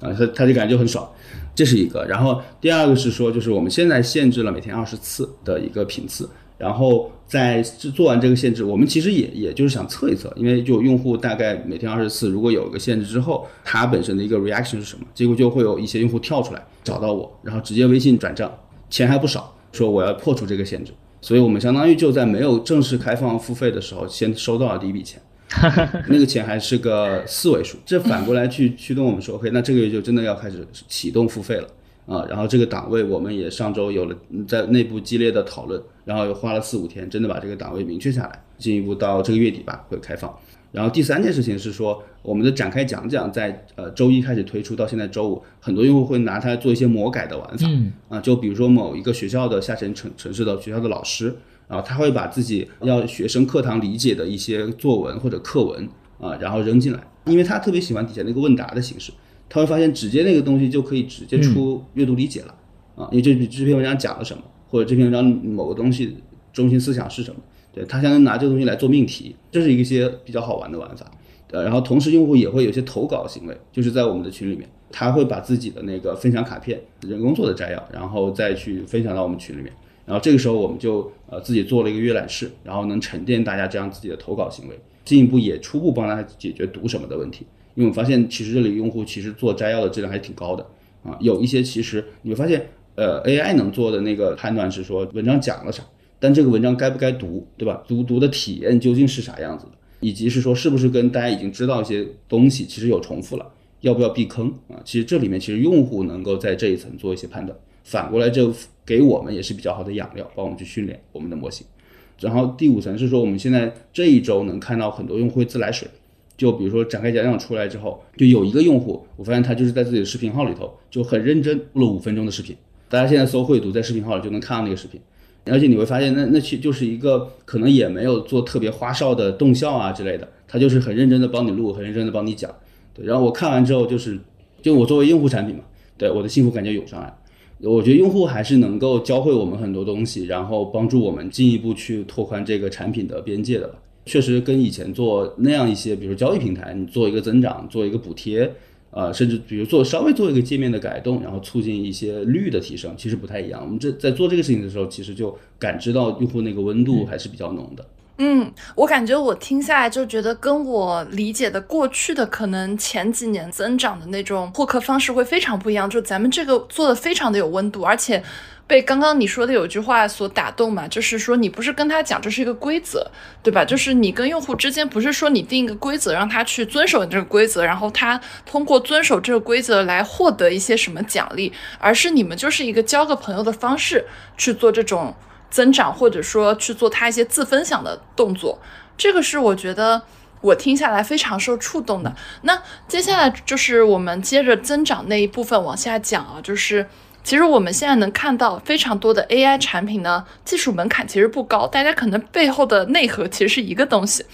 啊，他他就感觉就很爽，这是一个。然后第二个是说，就是我们现在限制了每天二十次的一个频次。然后在做完这个限制，我们其实也也就是想测一测，因为就用户大概每天二十次，如果有一个限制之后，它本身的一个 reaction 是什么？结果就会有一些用户跳出来找到我，然后直接微信转账，钱还不少，说我要破除这个限制。所以我们相当于就在没有正式开放付费的时候，先收到了第一笔钱，那个钱还是个四位数。这反过来去驱动我们说，OK，那这个月就真的要开始启动付费了。啊，然后这个档位我们也上周有了在内部激烈的讨论，然后又花了四五天，真的把这个档位明确下来，进一步到这个月底吧会开放。然后第三件事情是说，我们的展开讲讲在呃周一开始推出到现在周五，很多用户会拿它做一些魔改的玩法，啊，就比如说某一个学校的下沉城城市的学校的老师，然后他会把自己要学生课堂理解的一些作文或者课文啊，然后扔进来，因为他特别喜欢底下那个问答的形式。他会发现直接那个东西就可以直接出阅读理解了啊，因为这这篇文章讲了什么，或者这篇文章某个东西中心思想是什么，对他相当于拿这个东西来做命题，这是一些比较好玩的玩法。呃，然后同时用户也会有些投稿行为，就是在我们的群里面，他会把自己的那个分享卡片人工做的摘要，然后再去分享到我们群里面，然后这个时候我们就呃自己做了一个阅览室，然后能沉淀大家这样自己的投稿行为，进一步也初步帮他解决读什么的问题。因为我发现，其实这里用户其实做摘要的质量还挺高的啊。有一些其实你会发现，呃，AI 能做的那个判断是说文章讲了啥，但这个文章该不该读，对吧？读读的体验究竟是啥样子的，以及是说是不是跟大家已经知道一些东西其实有重复了，要不要避坑啊？其实这里面其实用户能够在这一层做一些判断，反过来这给我们也是比较好的养料，帮我们去训练我们的模型。然后第五层是说，我们现在这一周能看到很多用户会自来水。就比如说展开讲讲出来之后，就有一个用户，我发现他就是在自己的视频号里头就很认真录了五分钟的视频。大家现在搜“绘读”在视频号里就能看到那个视频，而且你会发现，那那其就是一个可能也没有做特别花哨的动效啊之类的，他就是很认真的帮你录，很认真的帮你讲。对，然后我看完之后，就是就我作为用户产品嘛，对我的幸福感就涌上来。我觉得用户还是能够教会我们很多东西，然后帮助我们进一步去拓宽这个产品的边界的吧。确实跟以前做那样一些，比如交易平台，你做一个增长，做一个补贴，呃，甚至比如做稍微做一个界面的改动，然后促进一些率的提升，其实不太一样。我们这在做这个事情的时候，其实就感知到用户那个温度还是比较浓的。嗯，我感觉我听下来就觉得跟我理解的过去的可能前几年增长的那种获客方式会非常不一样。就咱们这个做的非常的有温度，而且。被刚刚你说的有句话所打动嘛，就是说你不是跟他讲这是一个规则，对吧？就是你跟用户之间不是说你定一个规则让他去遵守这个规则，然后他通过遵守这个规则来获得一些什么奖励，而是你们就是一个交个朋友的方式去做这种增长，或者说去做他一些自分享的动作。这个是我觉得我听下来非常受触动的。那接下来就是我们接着增长那一部分往下讲啊，就是。其实我们现在能看到非常多的 AI 产品呢，技术门槛其实不高，大家可能背后的内核其实是一个东西。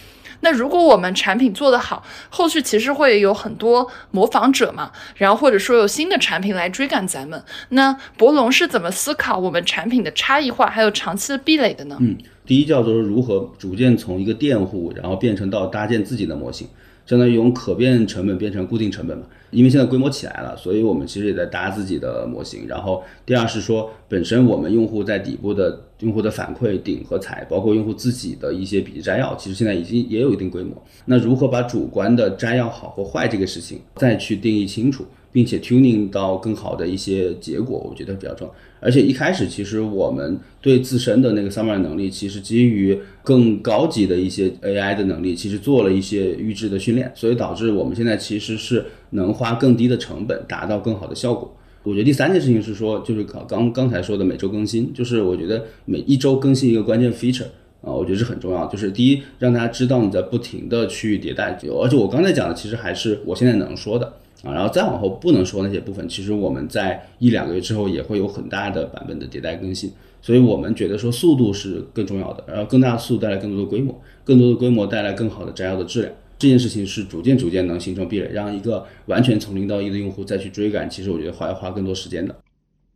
那如果我们产品做得好，后续其实会有很多模仿者嘛，然后或者说有新的产品来追赶咱们。那博龙是怎么思考我们产品的差异化还有长期的壁垒的呢？嗯，第一叫做如何逐渐从一个佃户，然后变成到搭建自己的模型。相当于用可变成本变成固定成本嘛，因为现在规模起来了，所以我们其实也在搭自己的模型。然后第二是说，本身我们用户在底部的用户的反馈顶和踩，包括用户自己的一些笔记摘要，其实现在已经也有一定规模。那如何把主观的摘要好或坏这个事情再去定义清楚？并且 tuning 到更好的一些结果，我觉得比较重要。而且一开始其实我们对自身的那个 summary 能力，其实基于更高级的一些 AI 的能力，其实做了一些预制的训练，所以导致我们现在其实是能花更低的成本达到更好的效果。我觉得第三件事情是说，就是刚刚才说的每周更新，就是我觉得每一周更新一个关键 feature 啊，我觉得是很重要。就是第一，让大家知道你在不停的去迭代，而且我刚才讲的其实还是我现在能说的。啊，然后再往后不能说那些部分，其实我们在一两个月之后也会有很大的版本的迭代更新。所以我们觉得说速度是更重要的，然后更大的速度带来更多的规模，更多的规模带来更好的摘要的质量。这件事情是逐渐逐渐能形成壁垒，让一个完全从零到一的用户再去追赶，其实我觉得花要花更多时间的。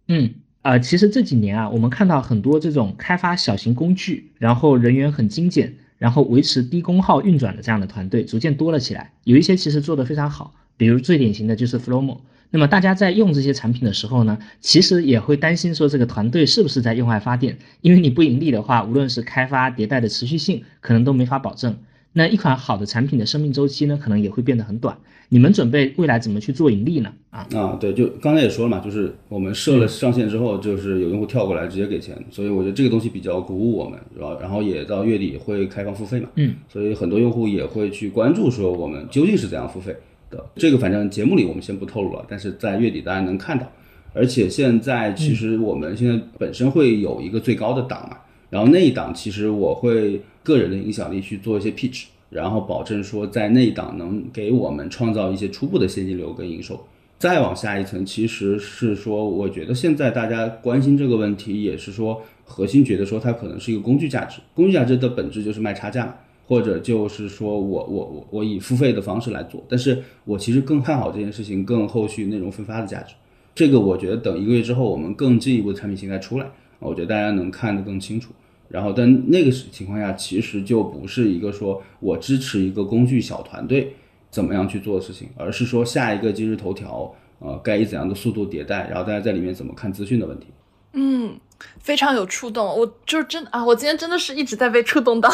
嗯，啊，其实这几年啊，我们看到很多这种开发小型工具，然后人员很精简，然后维持低功耗运转的这样的团队逐渐多了起来。有一些其实做得非常好，比如最典型的就是 Flomo。那么大家在用这些产品的时候呢，其实也会担心说这个团队是不是在用爱发电，因为你不盈利的话，无论是开发迭代的持续性，可能都没法保证。那一款好的产品的生命周期呢，可能也会变得很短。你们准备未来怎么去做盈利呢？啊啊，对，就刚才也说了嘛，就是我们设了上线之后，就是有用户跳过来直接给钱，所以我觉得这个东西比较鼓舞我们，是吧？然后也到月底会开放付费嘛，嗯，所以很多用户也会去关注说我们究竟是怎样付费的。这个反正节目里我们先不透露了，但是在月底大家能看到。而且现在其实我们现在本身会有一个最高的档嘛，然后那一档其实我会。个人的影响力去做一些 pitch，然后保证说在那一档能给我们创造一些初步的现金流跟营收。再往下一层，其实是说，我觉得现在大家关心这个问题，也是说核心觉得说它可能是一个工具价值。工具价值的本质就是卖差价，或者就是说我我我我以付费的方式来做。但是我其实更看好这件事情更后续内容分发的价值。这个我觉得等一个月之后，我们更进一步的产品形态出来，我觉得大家能看得更清楚。然后，但那个情况下，其实就不是一个说我支持一个工具小团队怎么样去做的事情，而是说下一个今日头条，呃，该以怎样的速度迭代，然后大家在里面怎么看资讯的问题。嗯，非常有触动，我就是真啊，我今天真的是一直在被触动到。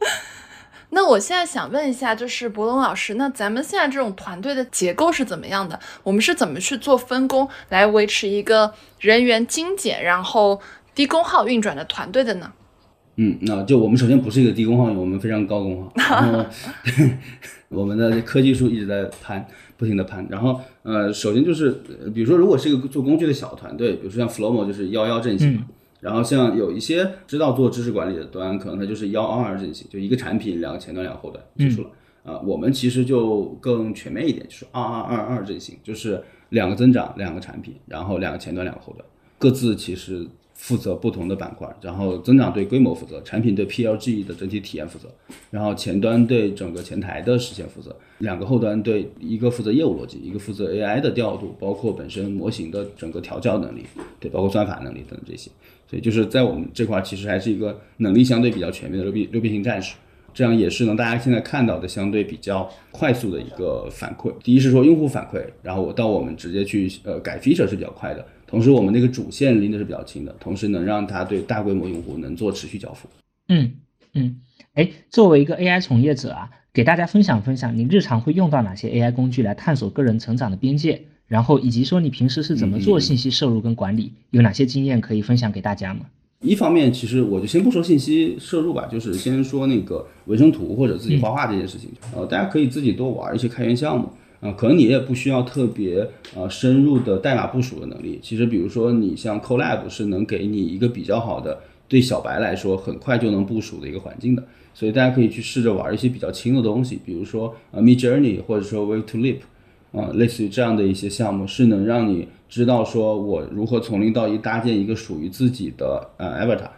那我现在想问一下，就是博龙老师，那咱们现在这种团队的结构是怎么样的？我们是怎么去做分工，来维持一个人员精简，然后？低功耗运转的团队的呢？嗯，那就我们首先不是一个低功耗，我们非常高功耗。然后 我们的科技树一直在攀，不停的攀。然后呃，首先就是，比如说如果是一个做工具的小团队，比如说像 Flowmo 就是幺幺阵型。然后像有一些知道做知识管理的端，可能它就是幺二二阵型，就一个产品两个前端两个后端结束了。啊，我们其实就更全面一点，就是二二二二阵型，就是两个增长两个产品，然后两个前端两个后端，各自其实。负责不同的板块，然后增长对规模负责，产品对 PLG 的整体体验负责，然后前端对整个前台的实现负责，两个后端对一个负责业务逻辑，一个负责 AI 的调度，包括本身模型的整个调教能力，对，包括算法能力等等这些。所以就是在我们这块其实还是一个能力相对比较全面的六边六 B 型战士，这样也是能大家现在看到的相对比较快速的一个反馈。第一是说用户反馈，然后我到我们直接去呃改 feature 是比较快的。同时，我们那个主线拎的是比较近的，同时能让它对大规模用户能做持续交付。嗯嗯，哎，作为一个 AI 从业者啊，给大家分享分享，你日常会用到哪些 AI 工具来探索个人成长的边界？然后以及说你平时是怎么做信息摄入跟管理？有哪些经验可以分享给大家吗？一方面，其实我就先不说信息摄入吧，就是先说那个纹身图或者自己画画这件事情。呃，大家可以自己多玩一些开源项目。啊，可能你也不需要特别呃深入的代码部署的能力。其实，比如说你像 Colab 是能给你一个比较好的，对小白来说很快就能部署的一个环境的。所以大家可以去试着玩一些比较轻的东西，比如说呃 Mid Journey 或者说 Way to Leap，啊，类似于这样的一些项目，是能让你知道说我如何从零到一搭建一个属于自己的呃 Avatar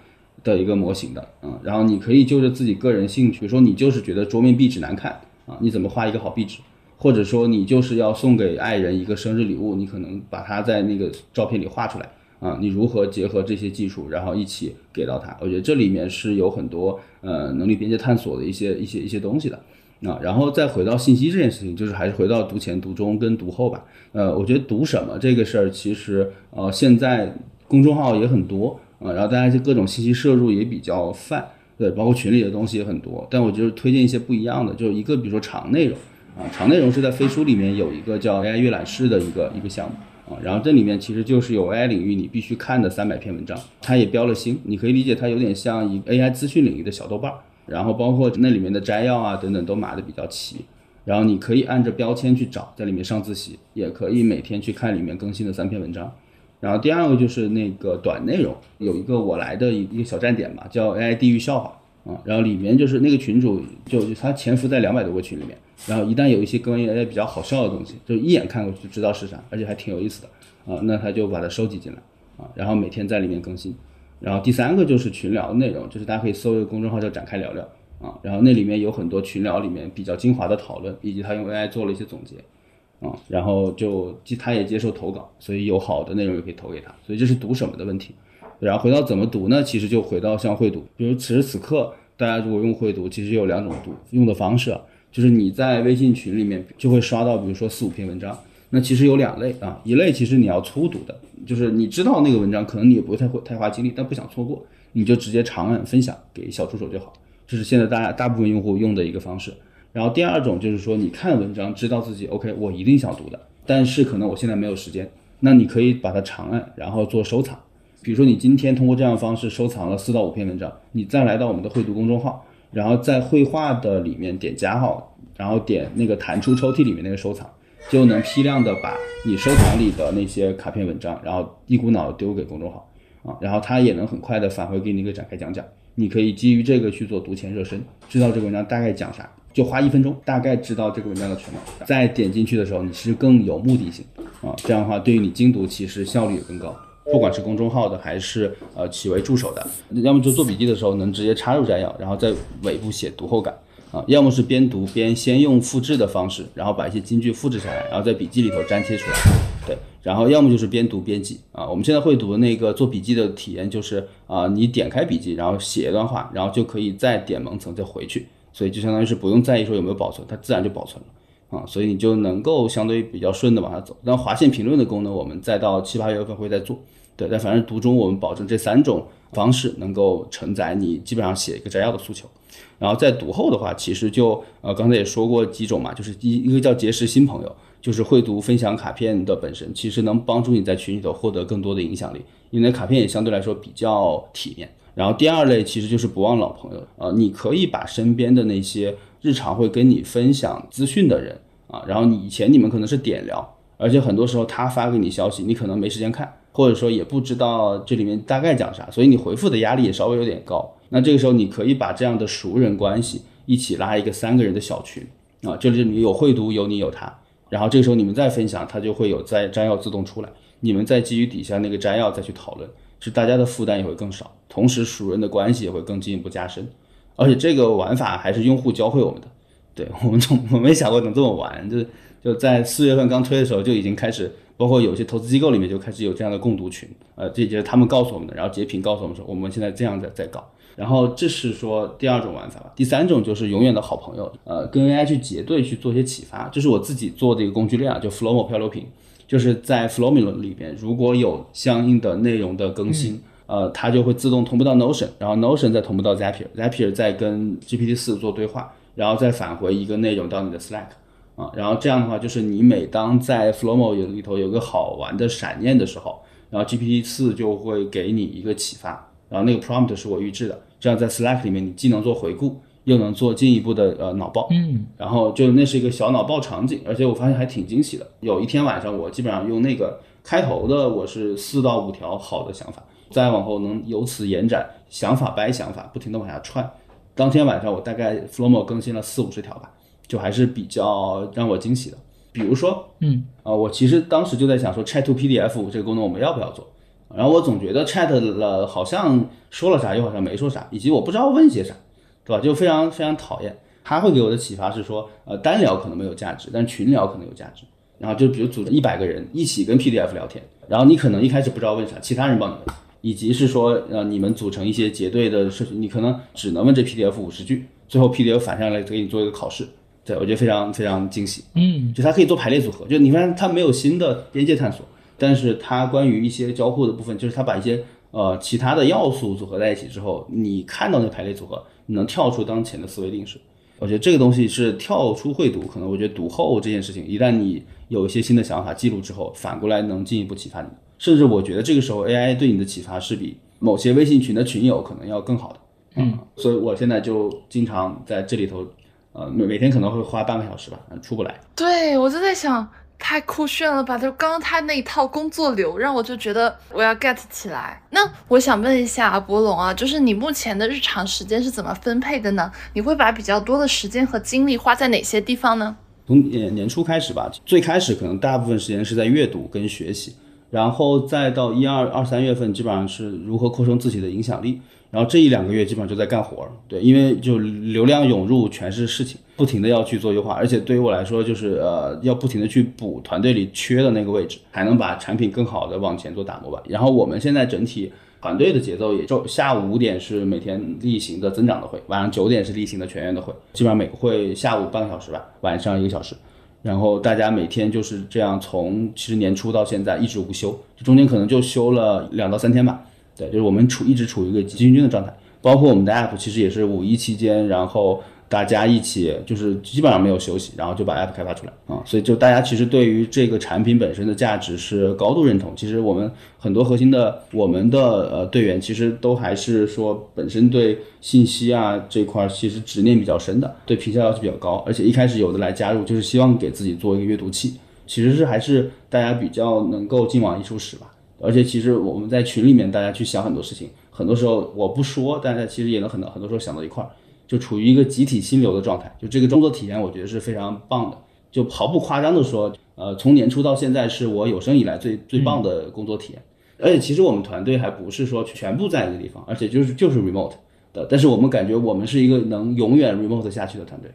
的一个模型的。嗯，然后你可以就着自己个人兴趣，比如说你就是觉得桌面壁纸难看啊，你怎么画一个好壁纸？或者说你就是要送给爱人一个生日礼物，你可能把它在那个照片里画出来啊，你如何结合这些技术，然后一起给到他？我觉得这里面是有很多呃能力边界探索的一些一些一些东西的啊。然后再回到信息这件事情，就是还是回到读前、读中跟读后吧。呃，我觉得读什么这个事儿，其实呃现在公众号也很多啊，然后大家就各种信息摄入也比较泛，对，包括群里的东西也很多。但我就是推荐一些不一样的，就一个比如说长内容。啊，长内容是在飞书里面有一个叫 AI 阅览室的一个一个项目啊，然后这里面其实就是有 AI 领域你必须看的三百篇文章，它也标了星，你可以理解它有点像一 AI 资讯领域的小豆瓣儿，然后包括那里面的摘要啊等等都码的比较齐，然后你可以按着标签去找，在里面上自习，也可以每天去看里面更新的三篇文章，然后第二个就是那个短内容，有一个我来的一一个小站点吧，叫 AI 地狱笑话。啊，然后里面就是那个群主，就他潜伏在两百多个群里面，然后一旦有一些关于 AI 比较好笑的东西，就一眼看过去就知道是啥，而且还挺有意思的啊，那他就把它收集进来啊，然后每天在里面更新然后第三个就是群聊的内容，就是大家可以搜一个公众号叫展开聊聊啊，然后那里面有很多群聊里面比较精华的讨论，以及他用 AI 做了一些总结啊，然后就他也接受投稿，所以有好的内容也可以投给他，所以这是读什么的问题。然后回到怎么读呢？其实就回到像会读，比如此时此刻大家如果用会读，其实有两种读用的方式，就是你在微信群里面就会刷到，比如说四五篇文章。那其实有两类啊，一类其实你要粗读的，就是你知道那个文章，可能你也不会太太花精力，但不想错过，你就直接长按分享给小助手就好。这是现在大家大部分用户用的一个方式。然后第二种就是说，你看文章知道自己 OK，我一定想读的，但是可能我现在没有时间，那你可以把它长按，然后做收藏。比如说你今天通过这样的方式收藏了四到五篇文章，你再来到我们的会读公众号，然后在绘画的里面点加号，然后点那个弹出抽屉里面那个收藏。就能批量的把你收藏里的那些卡片文章，然后一股脑丢给公众号啊，然后它也能很快的返回给你一个展开讲讲。你可以基于这个去做读前热身，知道这个文章大概讲啥，就花一分钟，大概知道这个文章的全貌。再点进去的时候，你是更有目的性啊，这样的话对于你精读其实效率也更高。不管是公众号的还是呃企微助手的，要么就做笔记的时候能直接插入摘要，然后在尾部写读后感。啊，要么是边读边先用复制的方式，然后把一些金句复制下来，然后在笔记里头粘贴出来。对，然后要么就是边读边记。啊，我们现在会读的那个做笔记的体验就是啊，你点开笔记，然后写一段话，然后就可以再点蒙层再回去，所以就相当于是不用在意说有没有保存，它自然就保存了。啊，所以你就能够相对比较顺的往下走。那划线评论的功能，我们再到七八月份会再做。对，但反正读中我们保证这三种方式能够承载你基本上写一个摘要的诉求。然后在读后的话，其实就呃刚才也说过几种嘛，就是一一个叫结识新朋友，就是会读分享卡片的本身，其实能帮助你在群里头获得更多的影响力，因为卡片也相对来说比较体面。然后第二类其实就是不忘老朋友，呃，你可以把身边的那些日常会跟你分享资讯的人啊，然后你以前你们可能是点聊，而且很多时候他发给你消息，你可能没时间看，或者说也不知道这里面大概讲啥，所以你回复的压力也稍微有点高。那这个时候，你可以把这样的熟人关系一起拉一个三个人的小群啊，这里你有会读，有你有他，然后这个时候你们再分享，他就会有摘摘要自动出来，你们再基于底下那个摘要再去讨论，是大家的负担也会更少，同时熟人的关系也会更进一步加深，而且这个玩法还是用户教会我们的，对我们从我没想过能这么玩，就就在四月份刚推的时候就已经开始，包括有些投资机构里面就开始有这样的共读群，呃，这就是他们告诉我们的，然后截屏告诉我们说，我们现在这样在在搞。然后这是说第二种玩法吧，第三种就是永远的好朋友，呃，跟 AI 去结对去做一些启发，这是我自己做的一个工具链啊，就 Flomo 漂流瓶，就是在 Flomo 里边如果有相应的内容的更新，呃，它就会自动同步到 Notion，然后 Notion 再同步到 Zapier，Zapier 再跟 GPT 四做对话，然后再返回一个内容到你的 Slack，啊，然后这样的话就是你每当在 Flomo 里头有个好玩的闪念的时候，然后 GPT 四就会给你一个启发，然后那个 prompt 是我预制的。这样在 Slack 里面，你既能做回顾，又能做进一步的呃脑报，嗯，然后就那是一个小脑报场景，而且我发现还挺惊喜的。有一天晚上，我基本上用那个开头的，我是四到五条好的想法，再往后能由此延展，想法掰想法，不停的往下串。当天晚上我大概 Flomo 更新了四五十条吧，就还是比较让我惊喜的。比如说，嗯，啊，我其实当时就在想说，Chat to PDF 这个功能我们要不要做？然后我总觉得 chat 了好像说了啥又好像没说啥，以及我不知道问些啥，对吧？就非常非常讨厌。他会给我的启发是说，呃，单聊可能没有价值，但群聊可能有价值。然后就比如组织一百个人一起跟 PDF 聊天，然后你可能一开始不知道问啥，其他人帮你问，以及是说，呃，你们组成一些结对的社群，你可能只能问这 PDF 五十句，最后 PDF 反上来给你做一个考试。对我觉得非常非常惊喜。嗯，就它可以做排列组合，就你发现它没有新的边界探索。但是它关于一些交互的部分，就是它把一些呃其他的要素组合在一起之后，你看到那排列组合，你能跳出当前的思维定式。我觉得这个东西是跳出会读，可能我觉得读后这件事情，一旦你有一些新的想法记录之后，反过来能进一步启发你。甚至我觉得这个时候 AI 对你的启发是比某些微信群的群友可能要更好的。嗯，所以我现在就经常在这里头，呃每每天可能会花半个小时吧，出不来。对我就在想。太酷炫了吧！就刚刚他那一套工作流，让我就觉得我要 get 起来。那我想问一下博龙啊，就是你目前的日常时间是怎么分配的呢？你会把比较多的时间和精力花在哪些地方呢？从年年初开始吧，最开始可能大部分时间是在阅读跟学习，然后再到一二二三月份，基本上是如何扩充自己的影响力。然后这一两个月基本上就在干活儿，对，因为就流量涌入全是事情，不停的要去做优化，而且对于我来说，就是呃要不停的去补团队里缺的那个位置，还能把产品更好的往前做打磨吧。然后我们现在整体团队的节奏也就下午五点是每天例行的增长的会，晚上九点是例行的全员的会，基本上每个会下午半个小时吧，晚上一个小时。然后大家每天就是这样，从其实年初到现在一直无休，中间可能就休了两到三天吧。对，就是我们处一直处于一个急行军的状态，包括我们的 app 其实也是五一期间，然后。大家一起就是基本上没有休息，然后就把 app 开发出来啊，所以就大家其实对于这个产品本身的价值是高度认同。其实我们很多核心的我们的呃队员其实都还是说本身对信息啊这块其实执念比较深的，对评价要求比较高，而且一开始有的来加入就是希望给自己做一个阅读器，其实是还是大家比较能够进往一处使吧。而且其实我们在群里面大家去想很多事情，很多时候我不说，大家其实也能很多很多时候想到一块儿。就处于一个集体心流的状态，就这个工作体验，我觉得是非常棒的。就毫不夸张的说，呃，从年初到现在，是我有生以来最最棒的工作体验。而且其实我们团队还不是说全部在一个地方，而且就是就是 remote 的。但是我们感觉我们是一个能永远 remote 下去的团队。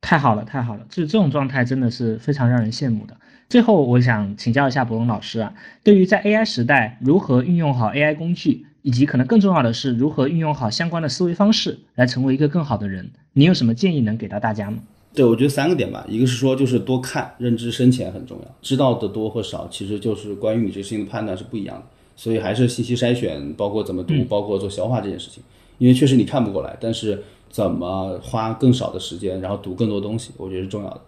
太好了，太好了！就这种状态真的是非常让人羡慕的。最后，我想请教一下博龙老师啊，对于在 AI 时代如何运用好 AI 工具？以及可能更重要的是，如何运用好相关的思维方式来成为一个更好的人？你有什么建议能给到大家吗？对，我觉得三个点吧，一个是说就是多看，认知深浅很重要，知道的多或少，其实就是关于你这事情的判断是不一样的。所以还是信息筛选，包括怎么读，包括做消化这件事情，因为确实你看不过来，但是怎么花更少的时间，然后读更多东西，我觉得是重要的。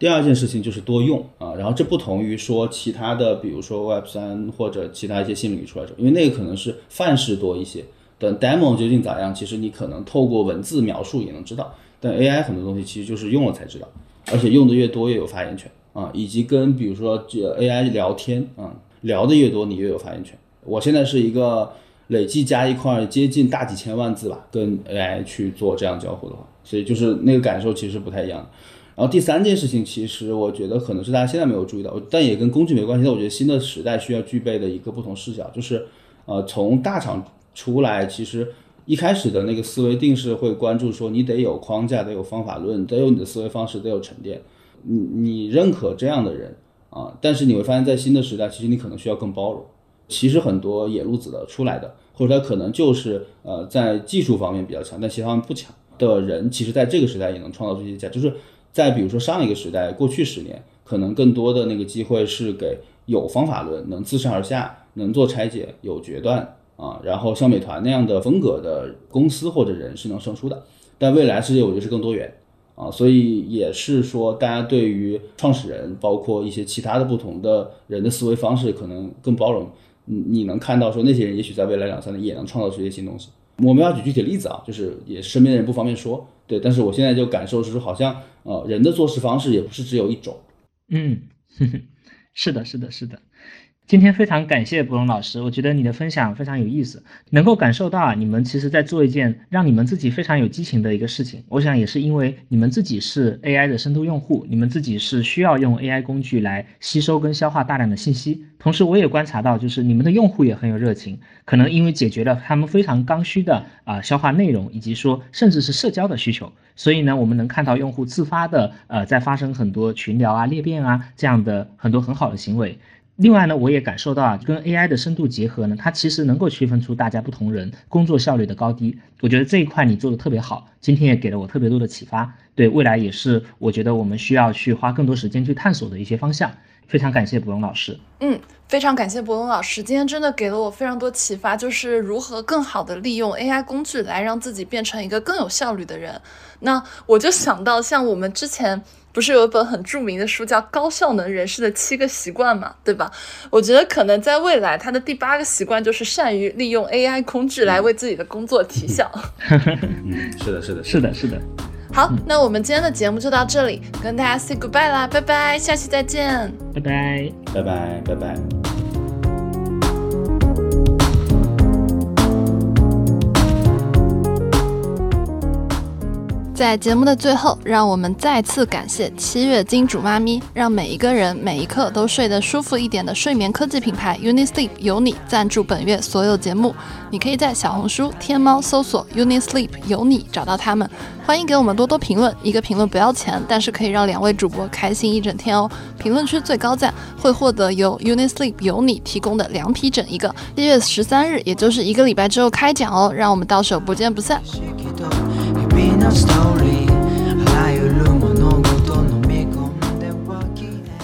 第二件事情就是多用啊，然后这不同于说其他的，比如说 Web 三或者其他一些新领域出来者，因为那个可能是范式多一些。等 demo 究竟咋样，其实你可能透过文字描述也能知道。但 AI 很多东西其实就是用了才知道，而且用的越多越有发言权啊，以及跟比如说这 AI 聊天啊，聊的越多你越有发言权。我现在是一个累计加一块接近大几千万字吧，跟 AI 去做这样交互的话，所以就是那个感受其实不太一样。然后第三件事情，其实我觉得可能是大家现在没有注意到，但也跟工具没关系。但我觉得新的时代需要具备的一个不同视角，就是，呃，从大厂出来，其实一开始的那个思维定是会关注说，你得有框架，得有方法论，得有你的思维方式，得有沉淀。你你认可这样的人啊，但是你会发现在新的时代，其实你可能需要更包容。其实很多野路子的出来的，或者他可能就是呃在技术方面比较强，但其他方面不强的人，其实在这个时代也能创造出一些价，就是。再比如说上一个时代，过去十年，可能更多的那个机会是给有方法论、能自上而下、能做拆解、有决断啊，然后像美团那样的风格的公司或者人是能胜出的。但未来世界我觉得是更多元啊，所以也是说大家对于创始人，包括一些其他的不同的人的思维方式可能更包容。你你能看到说那些人也许在未来两三年也能创造出一些新东西。我们要举具体例子啊，就是也身边的人不方便说，对，但是我现在就感受是说，好像呃人的做事方式也不是只有一种，嗯，是的，是的，是的。今天非常感谢博龙老师，我觉得你的分享非常有意思，能够感受到啊，你们其实在做一件让你们自己非常有激情的一个事情。我想也是因为你们自己是 AI 的深度用户，你们自己是需要用 AI 工具来吸收跟消化大量的信息。同时，我也观察到，就是你们的用户也很有热情，可能因为解决了他们非常刚需的啊消化内容，以及说甚至是社交的需求，所以呢，我们能看到用户自发的呃在发生很多群聊啊、裂变啊这样的很多很好的行为。另外呢，我也感受到啊，跟 AI 的深度结合呢，它其实能够区分出大家不同人工作效率的高低。我觉得这一块你做的特别好，今天也给了我特别多的启发。对未来也是，我觉得我们需要去花更多时间去探索的一些方向。非常感谢博龙老师。嗯，非常感谢博龙老师，今天真的给了我非常多启发，就是如何更好的利用 AI 工具来让自己变成一个更有效率的人。那我就想到，像我们之前。不是有一本很著名的书叫《高效能人士的七个习惯》嘛，对吧？我觉得可能在未来，他的第八个习惯就是善于利用 AI 工具来为自己的工作提效。嗯，是的，是的，是的，是的。好，那我们今天的节目就到这里，跟大家 say goodbye 啦，拜拜，下期再见，拜拜，拜拜，拜拜。在节目的最后，让我们再次感谢七月金主妈咪，让每一个人每一刻都睡得舒服一点的睡眠科技品牌 UniSleep 有你赞助本月所有节目。你可以在小红书、天猫搜索 UniSleep 有你找到他们。欢迎给我们多多评论，一个评论不要钱，但是可以让两位主播开心一整天哦。评论区最高赞会获得由 UniSleep 有你提供的凉皮枕一个。七月十三日，也就是一个礼拜之后开奖哦，让我们到手不见不散。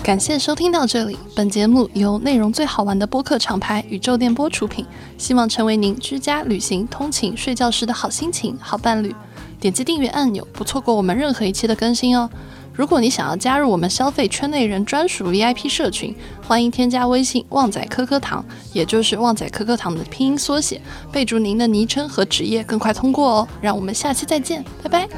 感谢收听到这里，本节目由内容最好玩的播客厂牌宇宙电波出品，希望成为您居家、旅行、通勤、睡觉时的好心情、好伴侣。点击订阅按钮，不错过我们任何一期的更新哦。如果你想要加入我们消费圈内人专属 vip 社群欢迎添加微信旺仔颗颗糖也就是旺仔颗颗糖的拼音缩写备注您的昵称和职业更快通过哦。让我们下期再见拜拜。